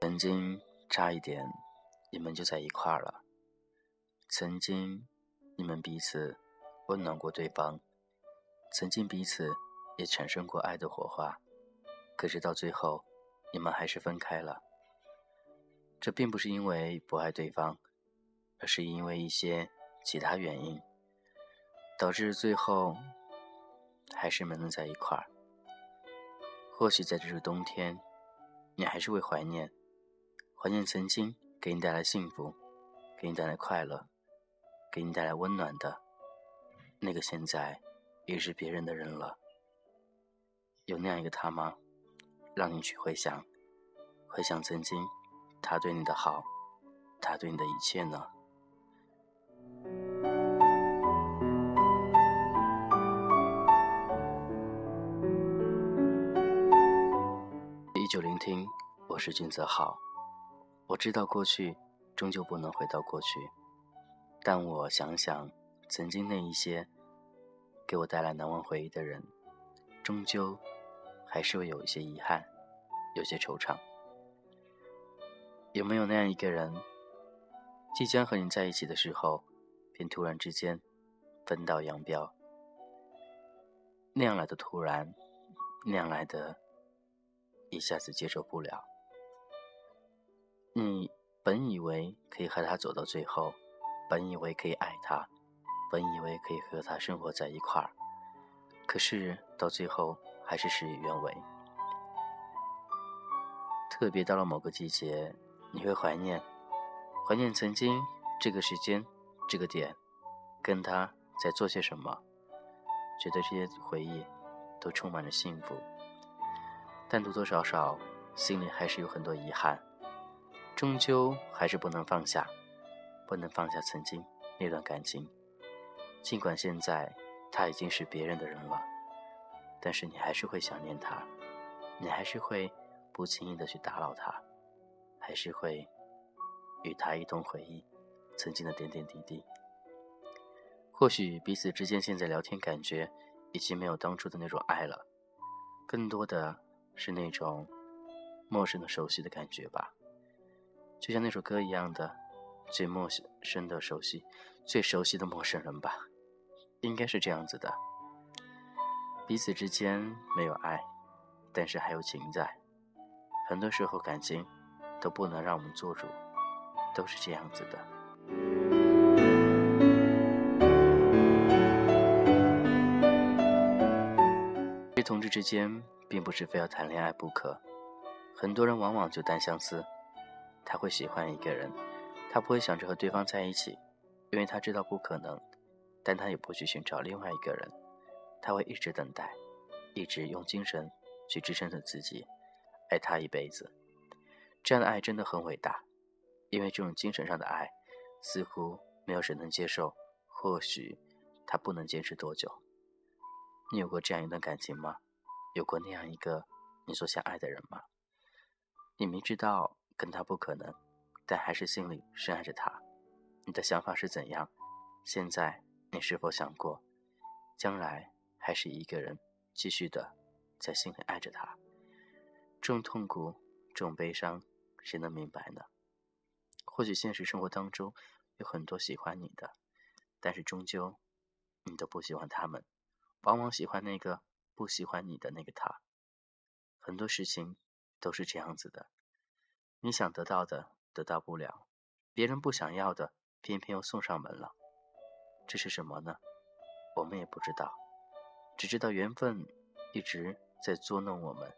曾经差一点，你们就在一块儿了。曾经，你们彼此温暖过对方，曾经彼此也产生过爱的火花。可是到最后，你们还是分开了。这并不是因为不爱对方，而是因为一些其他原因，导致最后还是没能在一块儿。或许在这个冬天，你还是会怀念，怀念曾经给你带来幸福、给你带来快乐、给你带来温暖的那个，现在已是别人的人了。有那样一个他吗？让你去回想，回想曾经他对你的好，他对你的一切呢？听，我是君泽浩。我知道过去终究不能回到过去，但我想想曾经那一些给我带来难忘回忆的人，终究。还是会有一些遗憾，有些惆怅。有没有那样一个人，即将和你在一起的时候，便突然之间分道扬镳？那样来的突然，那样来的，一下子接受不了。你本以为可以和他走到最后，本以为可以爱他，本以为可以和他生活在一块儿，可是到最后。还是事与愿违。特别到了某个季节，你会怀念，怀念曾经这个时间、这个点，跟他在做些什么，觉得这些回忆都充满了幸福。但多多少少心里还是有很多遗憾，终究还是不能放下，不能放下曾经那段感情。尽管现在他已经是别人的人了。但是你还是会想念他，你还是会不轻易的去打扰他，还是会与他一同回忆曾经的点点滴滴。或许彼此之间现在聊天感觉已经没有当初的那种爱了，更多的是那种陌生的熟悉的感觉吧，就像那首歌一样的，最陌生的熟悉，最熟悉的陌生人吧，应该是这样子的。彼此之间没有爱，但是还有情在。很多时候感情都不能让我们做主，都是这样子的。对同志之间，并不是非要谈恋爱不可。很多人往往就单相思，他会喜欢一个人，他不会想着和对方在一起，因为他知道不可能，但他也不去寻找另外一个人。他会一直等待，一直用精神去支撑着自己，爱他一辈子。这样的爱真的很伟大，因为这种精神上的爱，似乎没有谁能接受。或许他不能坚持多久。你有过这样一段感情吗？有过那样一个你所想爱的人吗？你明知道跟他不可能，但还是心里深爱着他。你的想法是怎样？现在你是否想过，将来？还是一个人继续的在心里爱着他，这种痛苦，这种悲伤，谁能明白呢？或许现实生活当中有很多喜欢你的，但是终究你都不喜欢他们，往往喜欢那个不喜欢你的那个他。很多事情都是这样子的，你想得到的得到不了，别人不想要的偏偏又送上门了，这是什么呢？我们也不知道。只知道缘分一直在捉弄我们，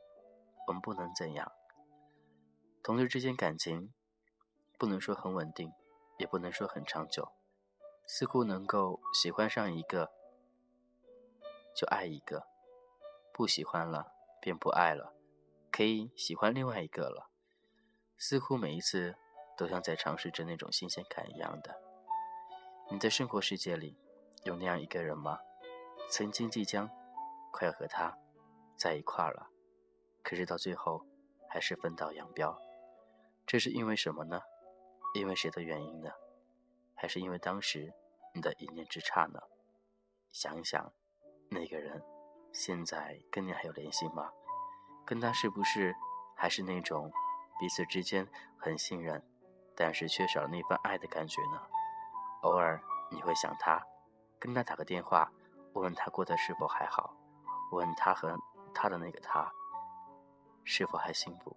我们不能怎样。同事之间感情不能说很稳定，也不能说很长久，似乎能够喜欢上一个就爱一个，不喜欢了便不爱了，可以喜欢另外一个了。似乎每一次都像在尝试着那种新鲜感一样的。你的生活世界里有那样一个人吗？曾经即将快要和他在一块了，可是到最后还是分道扬镳，这是因为什么呢？因为谁的原因呢？还是因为当时你的一念之差呢？想一想，那个人现在跟你还有联系吗？跟他是不是还是那种彼此之间很信任，但是缺少那份爱的感觉呢？偶尔你会想他，跟他打个电话，问问他过得是否还好，问他和他的那个他是否还幸福。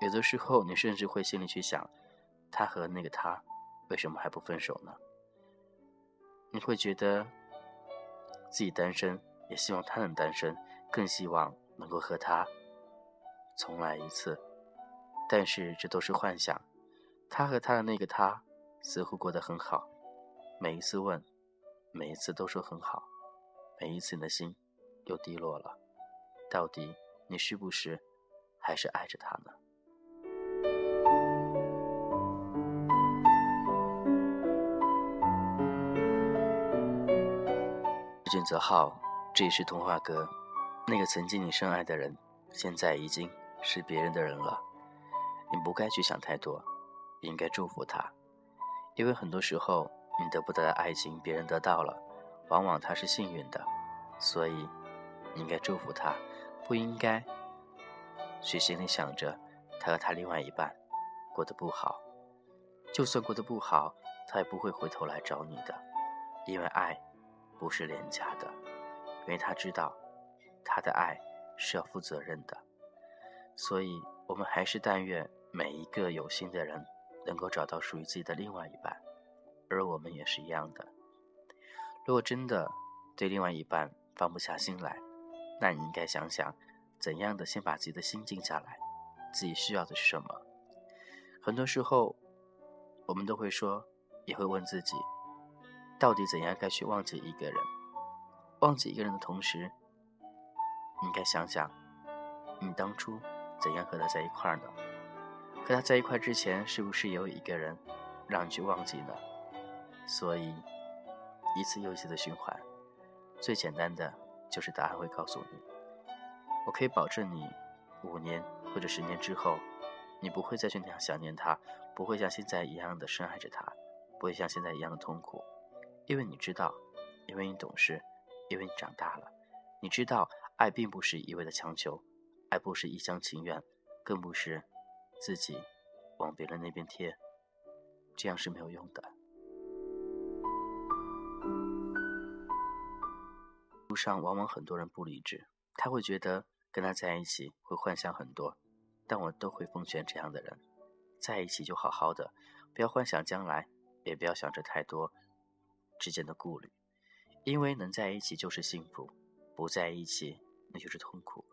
有的时候你甚至会心里去想，他和那个他为什么还不分手呢？你会觉得自己单身，也希望他能单身，更希望能够和他重来一次。但是这都是幻想。他和他的那个他似乎过得很好，每一次问，每一次都说很好，每一次你的心又低落了。到底你是不是还是爱着他呢？俊泽 浩，这也是童话哥。那个曾经你深爱的人，现在已经是别人的人了。你不该去想太多，应该祝福他，因为很多时候你得不到的爱情，别人得到了，往往他是幸运的。所以，你应该祝福他，不应该去心里想着他和他另外一半过得不好。就算过得不好，他也不会回头来找你的，因为爱。不是廉价的，因为他知道，他的爱是要负责任的，所以我们还是但愿每一个有心的人能够找到属于自己的另外一半，而我们也是一样的。如果真的对另外一半放不下心来，那你应该想想，怎样的先把自己的心静下来，自己需要的是什么。很多时候，我们都会说，也会问自己。到底怎样该去忘记一个人？忘记一个人的同时，你应该想想，你当初怎样和他在一块儿呢？和他在一块之前，是不是也有一个人让你去忘记呢？所以，一次又一次的循环，最简单的就是答案会告诉你。我可以保证你，五年或者十年之后，你不会再去那样想念他，不会像现在一样的深爱着他，不会像现在一样的痛苦。因为你知道，因为你懂事，因为你长大了，你知道爱并不是一味的强求，爱不是一厢情愿，更不是自己往别人那边贴，这样是没有用的。路上往往很多人不理智，他会觉得跟他在一起会幻想很多，但我都会奉劝这样的人，在一起就好好的，不要幻想将来，也不要想着太多。之间的顾虑，因为能在一起就是幸福，不在一起那就是痛苦，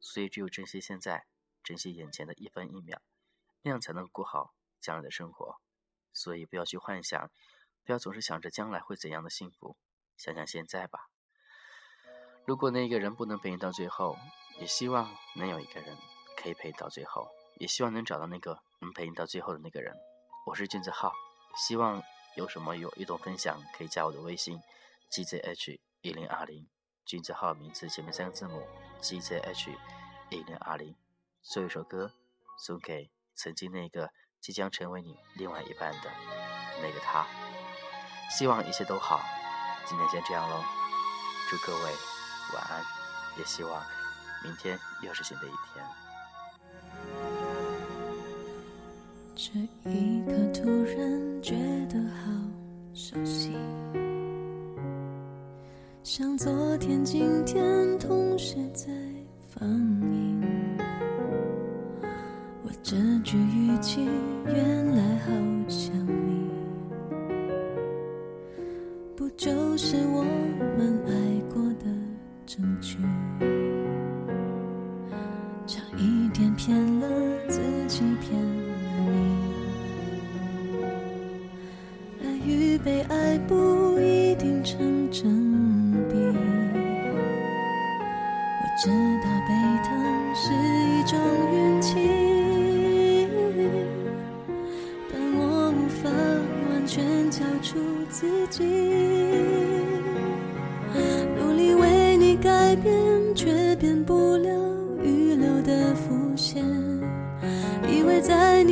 所以只有珍惜现在，珍惜眼前的一分一秒，那样才能过好将来的生活。所以不要去幻想，不要总是想着将来会怎样的幸福，想想现在吧。如果那个人不能陪你到最后，也希望能有一个人可以陪你到最后，也希望能找到那个能陪你到最后的那个人。我是君子浩，希望。有什么有一种分享，可以加我的微信：gzh 一零二零，君子号名字前面三个字母 gzh 一零二零。做一首歌送给曾经那个即将成为你另外一半的那个他，希望一切都好。今天先这样喽，祝各位晚安，也希望明天又是新的一天。这一刻一点骗了自己，骗了你，爱与。被爱不一定成真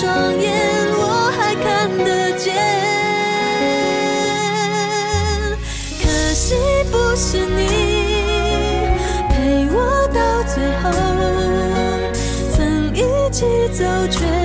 双眼，我还看得见。可惜不是你陪我到最后，曾一起走却。